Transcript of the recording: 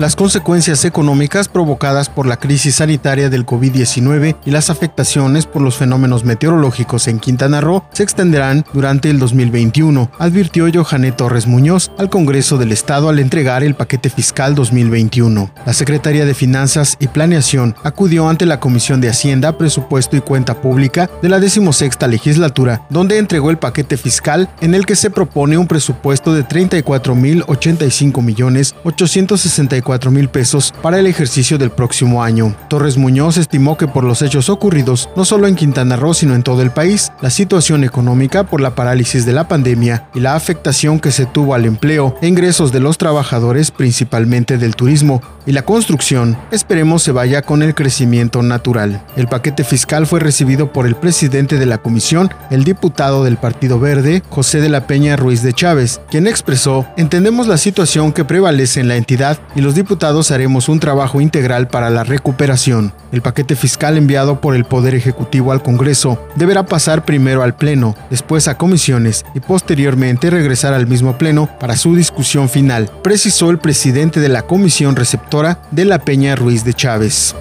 las consecuencias económicas provocadas por la crisis sanitaria del COVID-19 y las afectaciones por los fenómenos meteorológicos en Quintana Roo se extenderán durante el 2021, advirtió Johané Torres Muñoz al Congreso del Estado al entregar el paquete fiscal 2021. La Secretaría de Finanzas y Planeación acudió ante la Comisión de Hacienda, Presupuesto y Cuenta Pública de la 16 legislatura, donde entregó el paquete fiscal en el que se propone un presupuesto de 34.085.864 4 mil pesos para el ejercicio del próximo año. Torres Muñoz estimó que por los hechos ocurridos, no solo en Quintana Roo, sino en todo el país, la situación económica por la parálisis de la pandemia y la afectación que se tuvo al empleo e ingresos de los trabajadores, principalmente del turismo y la construcción, esperemos se vaya con el crecimiento natural. El paquete fiscal fue recibido por el presidente de la comisión, el diputado del Partido Verde, José de la Peña Ruiz de Chávez, quien expresó, entendemos la situación que prevalece en la entidad y los diputados haremos un trabajo integral para la recuperación. El paquete fiscal enviado por el Poder Ejecutivo al Congreso deberá pasar primero al Pleno, después a comisiones y posteriormente regresar al mismo Pleno para su discusión final, precisó el presidente de la comisión receptora de la Peña Ruiz de Chávez.